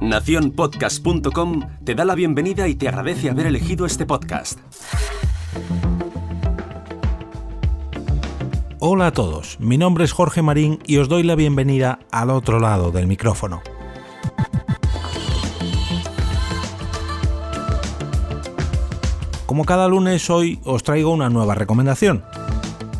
Naciónpodcast.com te da la bienvenida y te agradece haber elegido este podcast. Hola a todos, mi nombre es Jorge Marín y os doy la bienvenida al otro lado del micrófono. Como cada lunes hoy os traigo una nueva recomendación.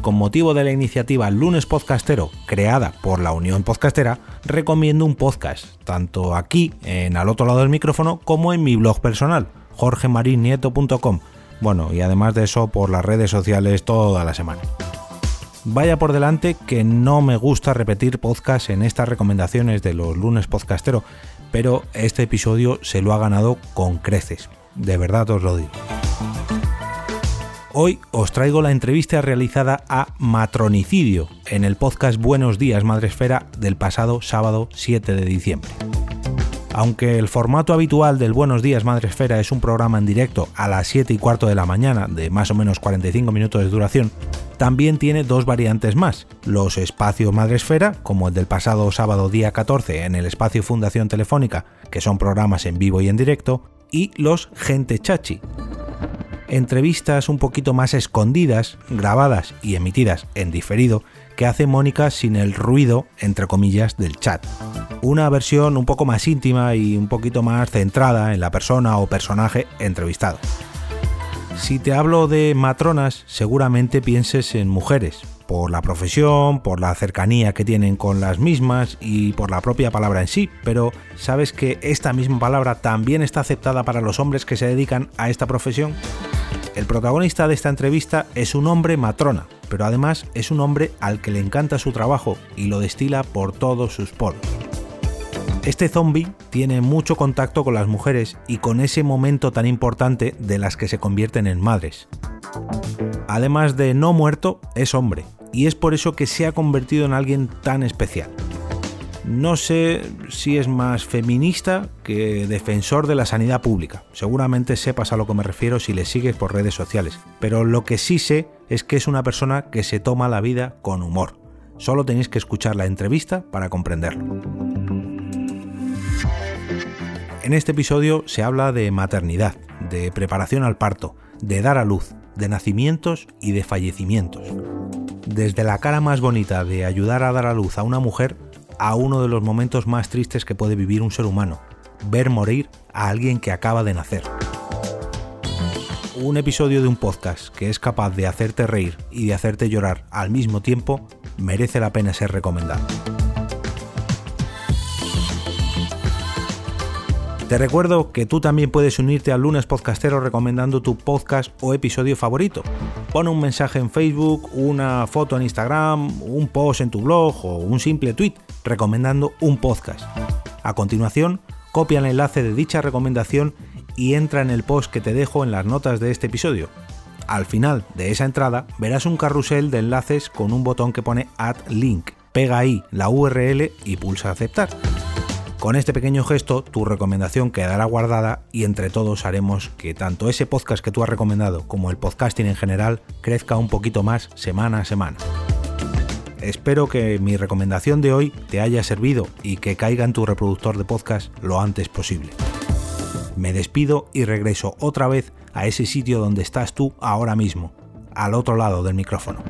Con motivo de la iniciativa Lunes Podcastero, creada por la Unión Podcastera, recomiendo un podcast, tanto aquí, en al otro lado del micrófono, como en mi blog personal, jorgemarinieto.com. Bueno, y además de eso, por las redes sociales toda la semana. Vaya por delante que no me gusta repetir podcast en estas recomendaciones de los lunes podcastero, pero este episodio se lo ha ganado con creces. De verdad os lo digo. Hoy os traigo la entrevista realizada a Matronicidio en el podcast Buenos Días Madresfera del pasado sábado 7 de diciembre. Aunque el formato habitual del Buenos Días Madresfera es un programa en directo a las 7 y cuarto de la mañana de más o menos 45 minutos de duración, también tiene dos variantes más, los espacios Madresfera, como el del pasado sábado día 14 en el espacio Fundación Telefónica, que son programas en vivo y en directo, y los Gente Chachi, entrevistas un poquito más escondidas, grabadas y emitidas en diferido, que hace Mónica sin el ruido, entre comillas, del chat. Una versión un poco más íntima y un poquito más centrada en la persona o personaje entrevistado. Si te hablo de matronas, seguramente pienses en mujeres, por la profesión, por la cercanía que tienen con las mismas y por la propia palabra en sí, pero ¿sabes que esta misma palabra también está aceptada para los hombres que se dedican a esta profesión? El protagonista de esta entrevista es un hombre matrona, pero además es un hombre al que le encanta su trabajo y lo destila por todos sus poros. Este zombie tiene mucho contacto con las mujeres y con ese momento tan importante de las que se convierten en madres. Además de no muerto, es hombre, y es por eso que se ha convertido en alguien tan especial. No sé si es más feminista que defensor de la sanidad pública. Seguramente sepas a lo que me refiero si le sigues por redes sociales. Pero lo que sí sé es que es una persona que se toma la vida con humor. Solo tenéis que escuchar la entrevista para comprenderlo. En este episodio se habla de maternidad, de preparación al parto, de dar a luz, de nacimientos y de fallecimientos. Desde la cara más bonita de ayudar a dar a luz a una mujer a uno de los momentos más tristes que puede vivir un ser humano, ver morir a alguien que acaba de nacer. Un episodio de un podcast que es capaz de hacerte reír y de hacerte llorar al mismo tiempo merece la pena ser recomendado. Te recuerdo que tú también puedes unirte al lunes podcastero recomendando tu podcast o episodio favorito. Pon un mensaje en Facebook, una foto en Instagram, un post en tu blog o un simple tweet recomendando un podcast. A continuación, copia el enlace de dicha recomendación y entra en el post que te dejo en las notas de este episodio. Al final de esa entrada verás un carrusel de enlaces con un botón que pone Add Link. Pega ahí la URL y pulsa aceptar. Con este pequeño gesto tu recomendación quedará guardada y entre todos haremos que tanto ese podcast que tú has recomendado como el podcasting en general crezca un poquito más semana a semana. Espero que mi recomendación de hoy te haya servido y que caiga en tu reproductor de podcast lo antes posible. Me despido y regreso otra vez a ese sitio donde estás tú ahora mismo, al otro lado del micrófono.